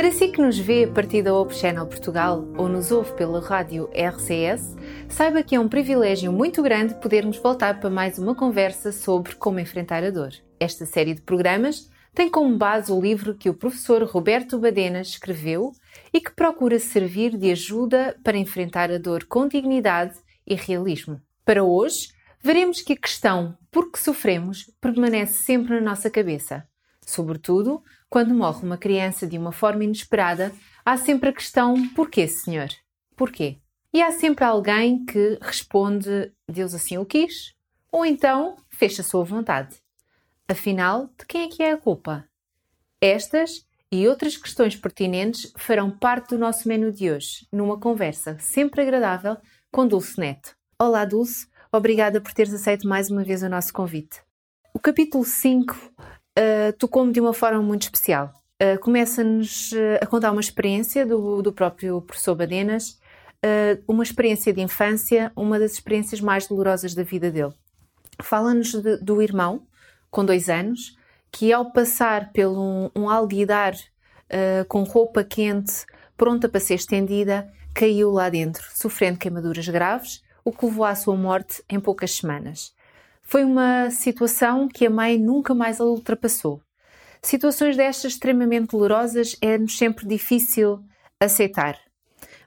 Para si que nos vê a partir da Hope Channel Portugal ou nos ouve pela rádio RCS, saiba que é um privilégio muito grande podermos voltar para mais uma conversa sobre como enfrentar a dor. Esta série de programas tem como base o livro que o professor Roberto Badenas escreveu e que procura servir de ajuda para enfrentar a dor com dignidade e realismo. Para hoje, veremos que a questão por que sofremos permanece sempre na nossa cabeça. Sobretudo, quando morre uma criança de uma forma inesperada, há sempre a questão: porquê, Senhor? Porquê? E há sempre alguém que responde: Deus assim o quis, ou então fez a sua vontade. Afinal, de quem é que é a culpa? Estas e outras questões pertinentes farão parte do nosso menu de hoje, numa conversa sempre agradável com Dulce Neto. Olá, Dulce, obrigada por teres aceito mais uma vez o nosso convite. O capítulo 5 uh, tocou-me de uma forma muito especial. Uh, Começa-nos uh, a contar uma experiência do, do próprio professor Badenas, uh, uma experiência de infância, uma das experiências mais dolorosas da vida dele. Fala-nos do irmão, com dois anos, que ao passar pelo um, um alguidar com roupa quente, pronta para ser estendida, caiu lá dentro, sofrendo queimaduras graves, o que levou à sua morte em poucas semanas. Foi uma situação que a mãe nunca mais a ultrapassou. Situações destas extremamente dolorosas é-nos sempre difícil aceitar.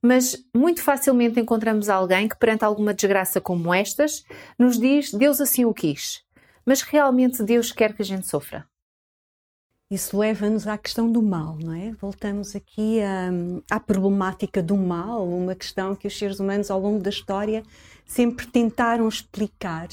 Mas muito facilmente encontramos alguém que, perante alguma desgraça como estas, nos diz Deus assim o quis. Mas realmente Deus quer que a gente sofra. Isso leva-nos à questão do mal, não é? Voltamos aqui à, à, problemática do mal, uma questão que os seres humanos ao longo da história sempre tentaram explicar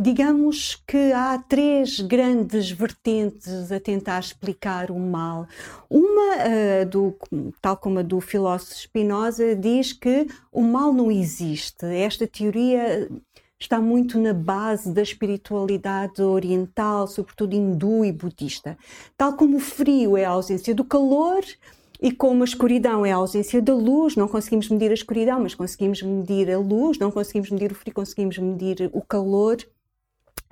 digamos que há três grandes vertentes a tentar explicar o mal. Uma, uh, do, tal como a do filósofo Spinoza, diz que o mal não existe. Esta teoria está muito na base da espiritualidade oriental, sobretudo hindu e budista. Tal como o frio é a ausência do calor, e como a escuridão é a ausência da luz, não conseguimos medir a escuridão, mas conseguimos medir a luz, não conseguimos medir o frio, conseguimos medir o calor.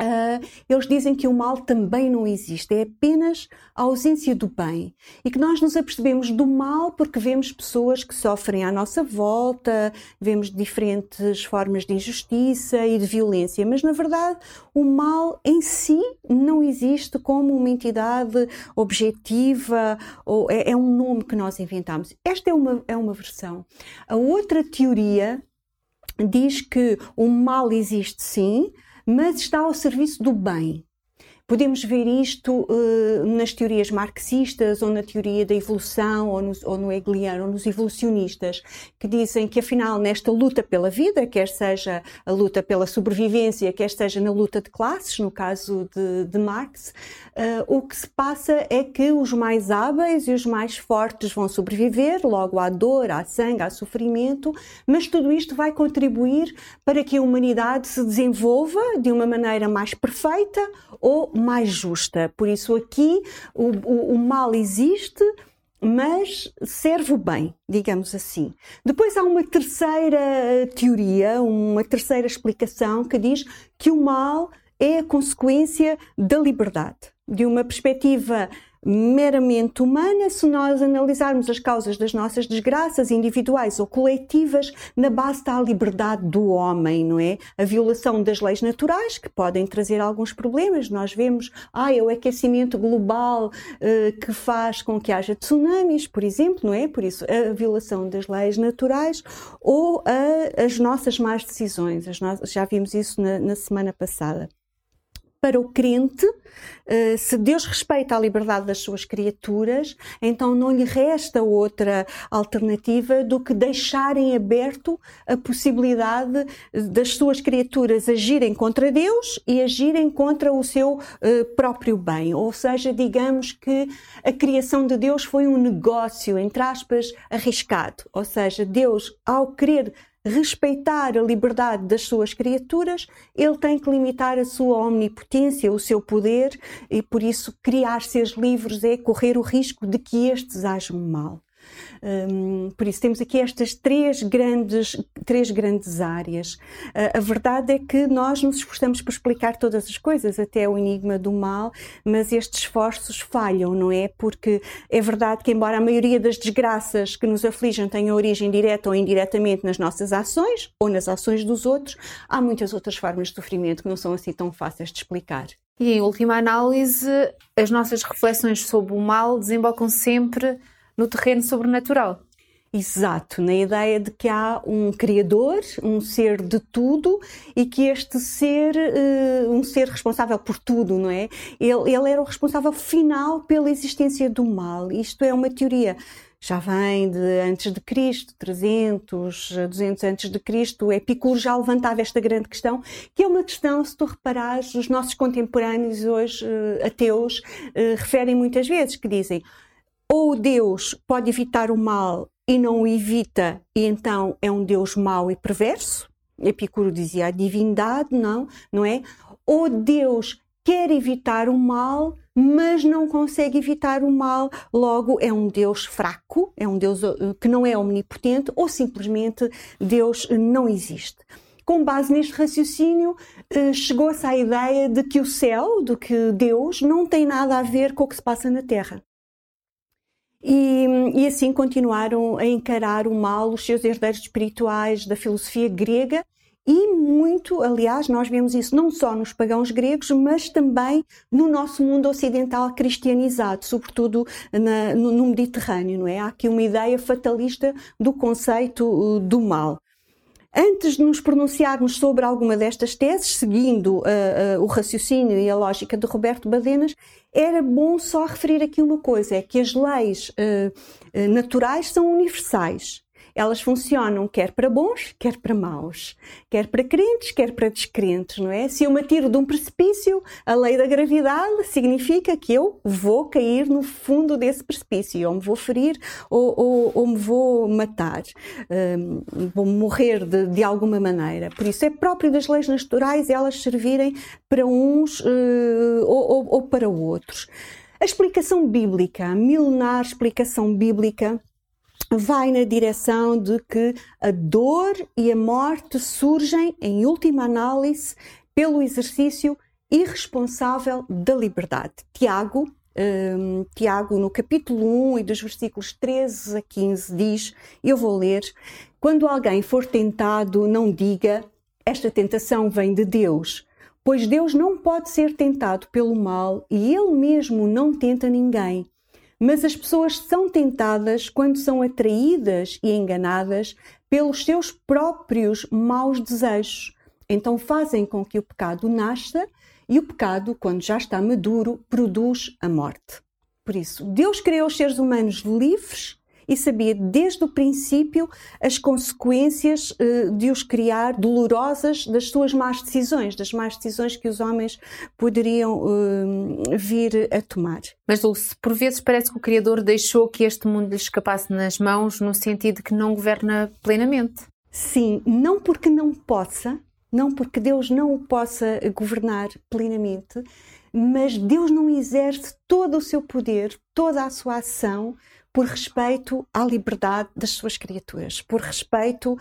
Uh, eles dizem que o mal também não existe, é apenas a ausência do bem. E que nós nos apercebemos do mal porque vemos pessoas que sofrem à nossa volta, vemos diferentes formas de injustiça e de violência, mas na verdade o mal em si não existe como uma entidade objetiva, ou é, é um nome que nós inventamos. Esta é uma, é uma versão. A outra teoria diz que o mal existe sim, mas está ao serviço do bem. Podemos ver isto uh, nas teorias marxistas ou na teoria da evolução ou no, ou no ou nos evolucionistas, que dizem que afinal nesta luta pela vida, quer seja a luta pela sobrevivência, quer seja na luta de classes, no caso de, de Marx, uh, o que se passa é que os mais hábeis e os mais fortes vão sobreviver, logo à dor, à sangue, ao sofrimento, mas tudo isto vai contribuir para que a humanidade se desenvolva de uma maneira mais perfeita ou mais justa. Por isso, aqui o, o, o mal existe, mas serve o bem, digamos assim. Depois há uma terceira teoria, uma terceira explicação que diz que o mal é a consequência da liberdade. De uma perspectiva meramente humana se nós analisarmos as causas das nossas desgraças individuais ou coletivas na base da liberdade do homem, não é? A violação das leis naturais que podem trazer alguns problemas. Nós vemos, ah, é o aquecimento global uh, que faz com que haja tsunamis, por exemplo, não é? Por isso, a violação das leis naturais ou a, as nossas más decisões. No... Já vimos isso na, na semana passada para o crente, eh, se Deus respeita a liberdade das suas criaturas, então não lhe resta outra alternativa do que deixarem aberto a possibilidade das suas criaturas agirem contra Deus e agirem contra o seu eh, próprio bem. Ou seja, digamos que a criação de Deus foi um negócio, entre aspas, arriscado. Ou seja, Deus, ao querer respeitar a liberdade das suas criaturas, ele tem que limitar a sua omnipotência, o seu poder, e por isso criar seres livres é correr o risco de que estes ajam mal. Um, por isso temos aqui estas três grandes, três grandes áreas. Uh, a verdade é que nós nos esforçamos por explicar todas as coisas, até o enigma do mal, mas estes esforços falham, não é? Porque é verdade que, embora a maioria das desgraças que nos afligem tenha origem direta ou indiretamente nas nossas ações ou nas ações dos outros, há muitas outras formas de sofrimento que não são assim tão fáceis de explicar. E em última análise, as nossas reflexões sobre o mal desembocam sempre no terreno sobrenatural. Exato, na ideia de que há um Criador, um ser de tudo e que este ser, uh, um ser responsável por tudo, não é? Ele, ele era o responsável final pela existência do mal. Isto é uma teoria já vem de antes de Cristo, 300, 200 antes de Cristo, Epicuro já levantava esta grande questão, que é uma questão, se tu reparares, os nossos contemporâneos hoje, uh, ateus, uh, referem muitas vezes, que dizem ou Deus pode evitar o mal e não o evita, e então é um Deus mau e perverso. Epicuro dizia a divindade, não, não é? Ou Deus quer evitar o mal, mas não consegue evitar o mal, logo é um Deus fraco, é um Deus eh, que não é omnipotente, ou simplesmente Deus não existe com base neste raciocínio, eh, chegou-se à ideia de que o céu, de que Deus, não tem nada a ver com o que se passa na Terra. E, e, assim continuaram a encarar o mal os seus herdeiros espirituais da filosofia grega e muito, aliás, nós vemos isso não só nos pagãos gregos, mas também no nosso mundo ocidental cristianizado, sobretudo na, no, no Mediterrâneo, não é? Há aqui uma ideia fatalista do conceito uh, do mal. Antes de nos pronunciarmos sobre alguma destas teses, seguindo uh, uh, o raciocínio e a lógica de Roberto Badenas, era bom só referir aqui uma coisa: é que as leis uh, naturais são universais elas funcionam quer para bons, quer para maus, quer para crentes, quer para descrentes, não é? Se eu me atiro de um precipício, a lei da gravidade significa que eu vou cair no fundo desse precipício, ou me vou ferir, ou, ou, ou me vou matar, um, vou morrer de, de, alguma maneira. Por isso é próprio das leis naturais elas servirem para uns uh, ou, ou para outros. A explicação bíblica, a milenar explicação bíblica, vai na direção de que a dor e a morte surgem, em última análise, pelo exercício irresponsável da liberdade. Tiago, um, Tiago, no capítulo 1 e dos versículos 13 a 15, diz: Eu vou ler. Quando alguém for tentado, não diga, esta tentação vem de Deus, pois Deus não pode ser tentado pelo mal e Ele mesmo não tenta ninguém. Mas as pessoas são tentadas quando são atraídas e enganadas pelos seus próprios maus desejos. Então fazem com que o pecado nasça e o pecado, quando já está maduro, produz a morte. Por isso, Deus criou os seres humanos livres e sabia desde o princípio as consequências uh, de os criar dolorosas das suas más decisões, das más decisões que os homens poderiam uh, vir a tomar. Mas Dulce, por vezes parece que o Criador deixou que este mundo lhe escapasse nas mãos no sentido de que não governa plenamente. Sim, não porque não possa, não porque Deus não o possa governar plenamente, mas Deus não exerce todo o seu poder, toda a sua ação por respeito à liberdade das suas criaturas, por respeito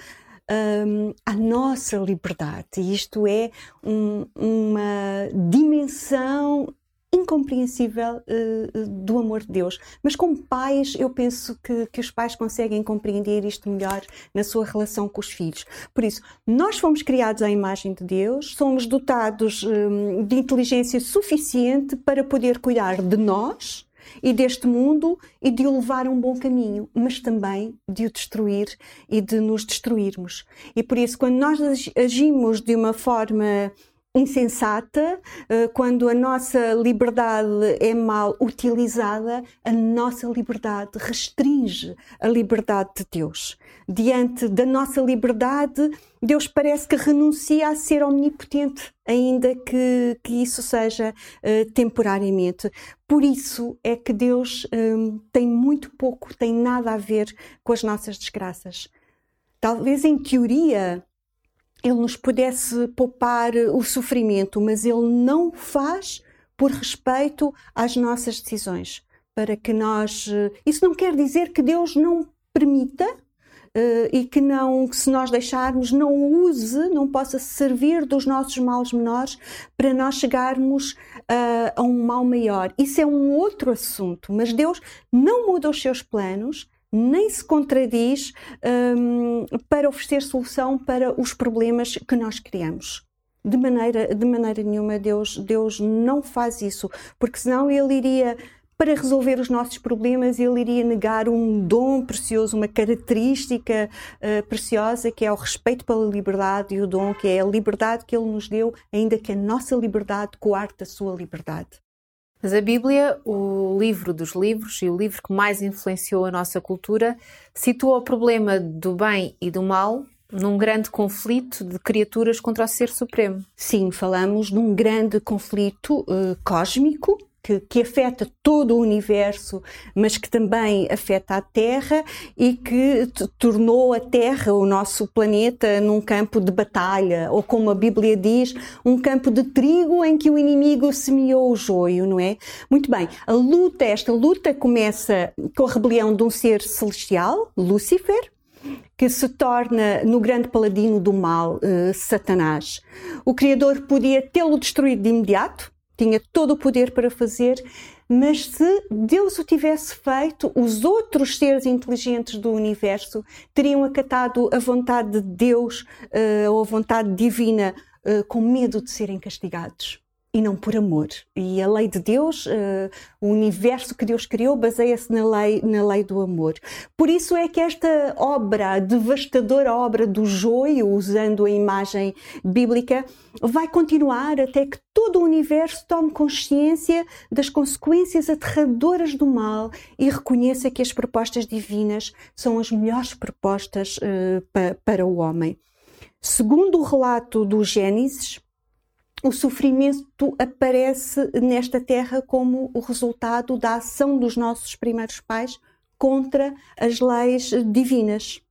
um, à nossa liberdade. E isto é um, uma dimensão incompreensível uh, do amor de Deus. Mas como pais, eu penso que, que os pais conseguem compreender isto melhor na sua relação com os filhos. Por isso, nós fomos criados à imagem de Deus, somos dotados um, de inteligência suficiente para poder cuidar de nós e deste mundo e de o levar a um bom caminho, mas também de o destruir e de nos destruirmos. E por isso, quando nós agimos de uma forma insensata, eh, quando a nossa liberdade é mal utilizada, a nossa liberdade restringe a liberdade de Deus. Diante da nossa liberdade, Deus parece que renuncia a ser omnipotente, ainda que, que isso seja uh, temporariamente. Por isso é que Deus um, tem muito pouco, tem nada a ver com as nossas desgraças. Talvez em teoria ele nos pudesse poupar o sofrimento, mas ele não faz por respeito às nossas decisões. para que nós. Isso não quer dizer que Deus não permita Uh, e que não, se nós deixarmos, não use, não possa servir dos nossos males menores para nós chegarmos a um mal maior. Isso é um outro assunto, mas Deus não muda os seus planos, nem se contradiz um, para oferecer solução para os problemas que nós criamos. De maneira, de maneira nenhuma, Deus, Deus não faz isso, porque senão Ele iria para resolver os nossos problemas, ele iria negar um dom precioso, uma característica uh, preciosa que é o respeito pela liberdade e o dom que é a liberdade que ele nos deu, ainda que a nossa liberdade coarte a sua liberdade. Mas a Bíblia, o livro dos livros e o livro que mais influenciou a nossa cultura, situa o problema do bem e do mal num grande conflito de criaturas contra o Ser Supremo. Sim, falamos num grande conflito uh, cósmico que, que, afeta todo o universo, mas que também afeta a Terra e que tornou a Terra, o nosso planeta, num campo de batalha, ou como a Bíblia diz, um campo de trigo em que o inimigo semeou o joio, não é? Muito bem, a luta, esta luta começa com a rebelião de um ser celestial, Lúcifer, que se torna no grande paladino do mal, uh, Satanás. O Criador podia tê-lo destruído de imediato, tinha todo o poder para fazer, mas se Deus o tivesse feito, os outros seres inteligentes do universo teriam acatado a vontade de Deus uh, ou a vontade divina uh, com medo de serem castigados e não por amor. E a lei de Deus, uh, o universo que Deus criou, baseia-se na lei, na lei do amor. Por isso é que esta obra, a devastadora obra do joio, usando a imagem bíblica, vai continuar até que todo o universo tome consciência das consequências aterradoras do mal e reconheça que as propostas divinas são as melhores propostas uh, pa, para o homem. Segundo o relato do Gênesis, o sofrimento aparece nesta terra como o resultado da ação dos nossos primeiros pais contra as leis divinas,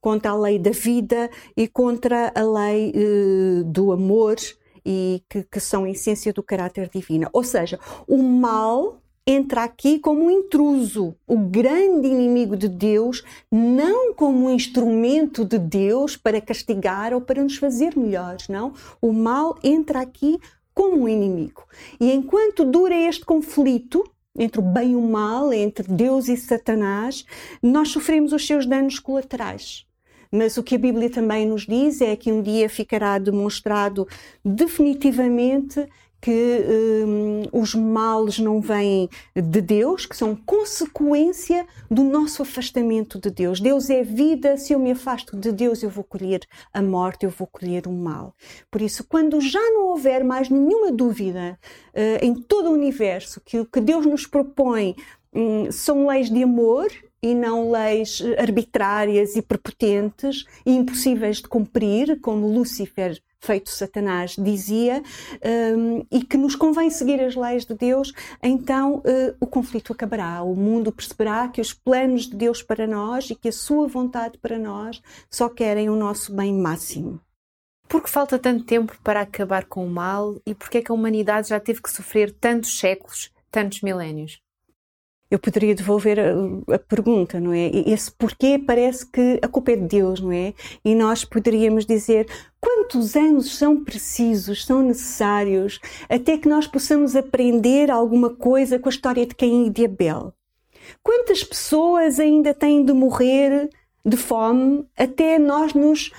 contra a lei da vida e contra a lei eh, do amor e que, que são a essência do caráter divino. Ou seja, o mal entra aqui como um intruso, o grande inimigo de Deus, não como um instrumento de Deus para castigar ou para nos fazer melhores, não. O mal entra aqui como um inimigo. E enquanto dura este conflito, entre o bem e o mal, entre Deus e Satanás, nós sofremos os seus danos colaterais. Mas o que a Bíblia também nos diz é que um dia ficará demonstrado definitivamente que um, os males não vêm de Deus, que são consequência do nosso afastamento de Deus. Deus é vida, se eu me afasto de Deus, eu vou colher a morte, eu vou colher o mal. Por isso, quando já não houver mais nenhuma dúvida uh, em todo o universo que o que Deus nos propõe um, são leis de amor e não leis arbitrárias e prepotentes e impossíveis de cumprir, como Lúcifer feito Satanás dizia, um, e que nos convém seguir as leis de Deus, então uh, o conflito acabará. O mundo perceberá que os planos de Deus para nós e que a sua vontade para nós só querem o nosso bem máximo. Por que falta tanto tempo para acabar com o mal e por que é que a humanidade já teve que sofrer tantos séculos, tantos milénios? Eu poderia devolver a, a, pergunta, não é? Esse porquê parece que a culpa é de Deus, não é? E nós poderíamos dizer quantos anos são precisos, são necessários, até que nós possamos aprender alguma coisa com a história de Caim e de Abel? Quantas pessoas ainda têm de morrer de fome até nós nos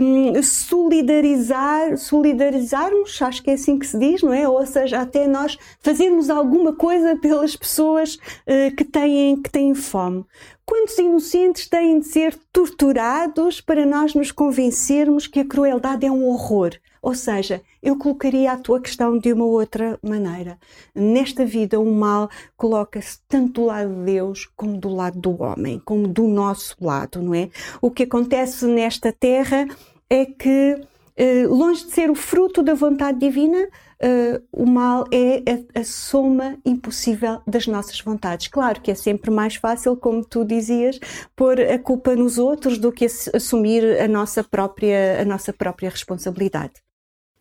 um, solidarizar, solidarizarmos, acho que é assim que se diz, não é? Ou seja, até nós fazermos alguma coisa pelas pessoas uh, que, têm, que têm fome. Quantos inocentes têm de ser torturados para nós nos convencermos que a crueldade é um horror? Ou seja, eu colocaria a tua questão de uma outra maneira. Nesta vida, o mal coloca-se tanto do lado de Deus como do lado do homem, como do nosso lado, não é? O que acontece nesta terra é que, eh, longe de ser o fruto da vontade divina, Uh, o mal é a, a, soma impossível das nossas vontades. Claro que é sempre mais fácil, como tu dizias, pôr a culpa nos outros do que assumir a nossa própria, a nossa própria responsabilidade.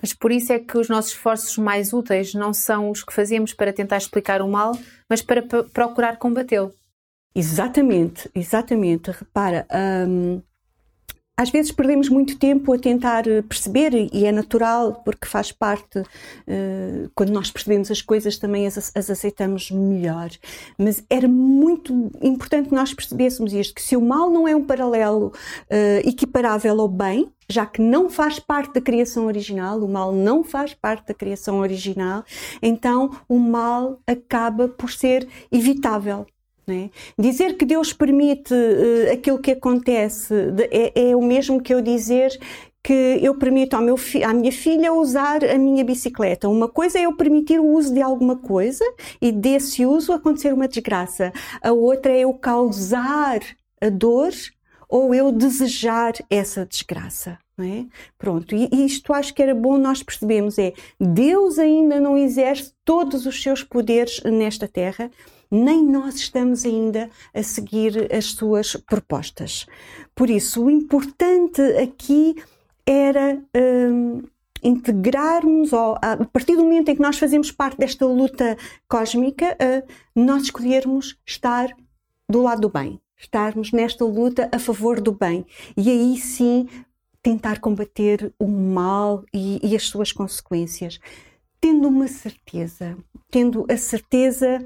Mas por isso é que os nossos esforços mais úteis não são os que fazemos para tentar explicar o mal, mas para procurar combatê-lo. Exatamente, exatamente. Repara, hum, às vezes perdemos muito tempo a tentar eh, perceber, e é natural, porque faz parte, uh, quando nós percebemos as coisas, também as, as, aceitamos melhor. Mas era muito importante nós percebêssemos isto: que se o mal não é um paralelo uh, equiparável ao bem, já que não faz parte da criação original, o mal não faz parte da criação original, então o mal acaba por ser evitável. É? Dizer que Deus permite uh, aquilo que acontece é, é, o mesmo que eu dizer que eu permito ao meu à minha filha usar a minha bicicleta. Uma coisa é eu permitir o uso de alguma coisa e desse uso acontecer uma desgraça. A outra é eu causar a dor ou eu desejar essa desgraça. É? Pronto, e isto acho que era bom nós percebemos é Deus ainda não exerce todos os seus poderes nesta terra, nem nós estamos ainda a seguir as suas propostas. Por isso, o importante aqui era hum, integrarmos, ou, a partir do momento em que nós fazemos parte desta luta cósmica, nós escolhermos estar do lado do bem, estarmos nesta luta a favor do bem. E aí sim tentar combater o mal e, e as suas consequências, tendo uma certeza, tendo a certeza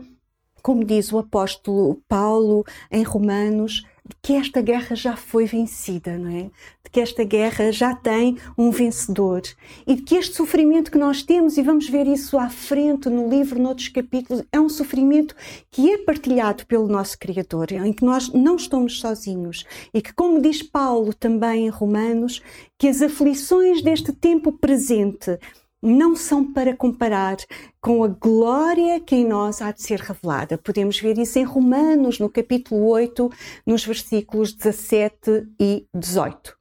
como diz o apóstolo Paulo em Romanos, de que esta guerra já foi vencida, não é? De que esta guerra já tem um vencedor e de que este sofrimento que nós temos, e vamos ver isso à frente no livro, noutros capítulos, é um sofrimento que é partilhado pelo nosso Criador, em que nós não estamos sozinhos e que, como diz Paulo também em Romanos, que as aflições deste tempo presente não são para comparar com a glória que em nós há de ser revelada. Podemos ver isso em Romanos, no capítulo 8, nos versículos 17 e 18.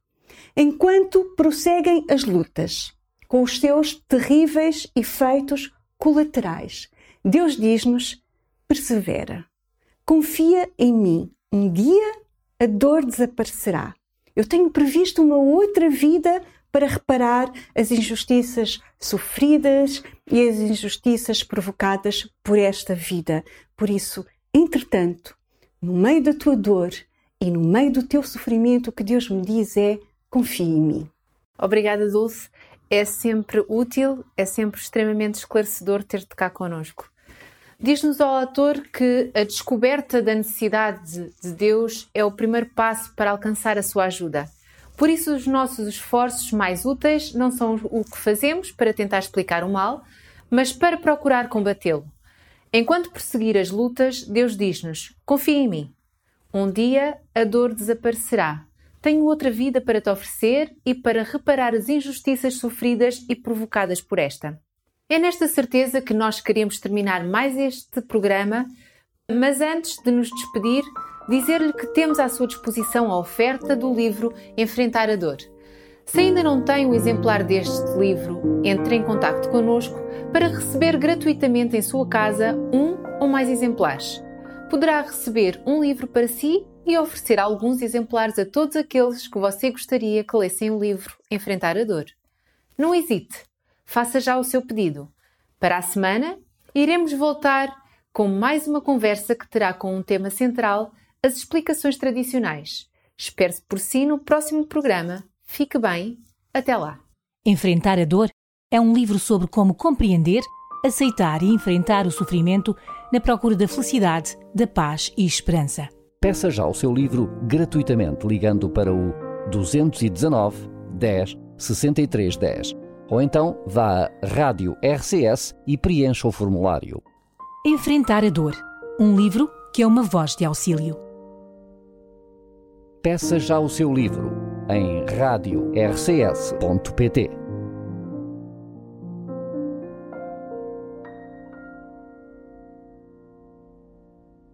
Enquanto prosseguem as lutas, com os seus terríveis efeitos colaterais, Deus diz-nos: persevera, confia em mim. Um dia a dor desaparecerá. Eu tenho previsto uma outra vida para reparar as injustiças sofridas e as injustiças provocadas por esta vida. Por isso, entretanto, no meio da tua dor e no meio do teu sofrimento, o que Deus me diz é: confie em mim. Obrigada, Dulce. É sempre útil, é sempre extremamente esclarecedor ter-te cá connosco. Diz-nos ao autor que a descoberta da necessidade de Deus é o primeiro passo para alcançar a sua ajuda. Por isso, os nossos esforços mais úteis não são o que fazemos para tentar explicar o mal, mas para procurar combatê-lo. Enquanto prosseguir as lutas, Deus diz-nos: Confia em mim. Um dia a dor desaparecerá. Tenho outra vida para te oferecer e para reparar as injustiças sofridas e provocadas por esta. É nesta certeza que nós queremos terminar mais este programa, mas antes de nos despedir, dizer-lhe que temos à sua disposição a oferta do livro Enfrentar a Dor. Se ainda não tem um exemplar deste livro, entre em contato connosco para receber gratuitamente em sua casa um ou mais exemplares. Poderá receber um livro para si e oferecer alguns exemplares a todos aqueles que você gostaria que lessem o livro Enfrentar a Dor. Não hesite, faça já o seu pedido. Para a semana, iremos voltar com mais uma conversa que terá como um tema central as explicações tradicionais. Espero-se por si no próximo programa. Fique bem. Até lá. Enfrentar a Dor é um livro sobre como compreender, aceitar e enfrentar o sofrimento na procura da felicidade, da paz e esperança. Peça já o seu livro gratuitamente ligando para o 219 10 63 10 ou então vá à Rádio RCS e preencha o formulário. Enfrentar a Dor, um livro que é uma voz de auxílio. Peça já o seu livro em radiorcs.pt.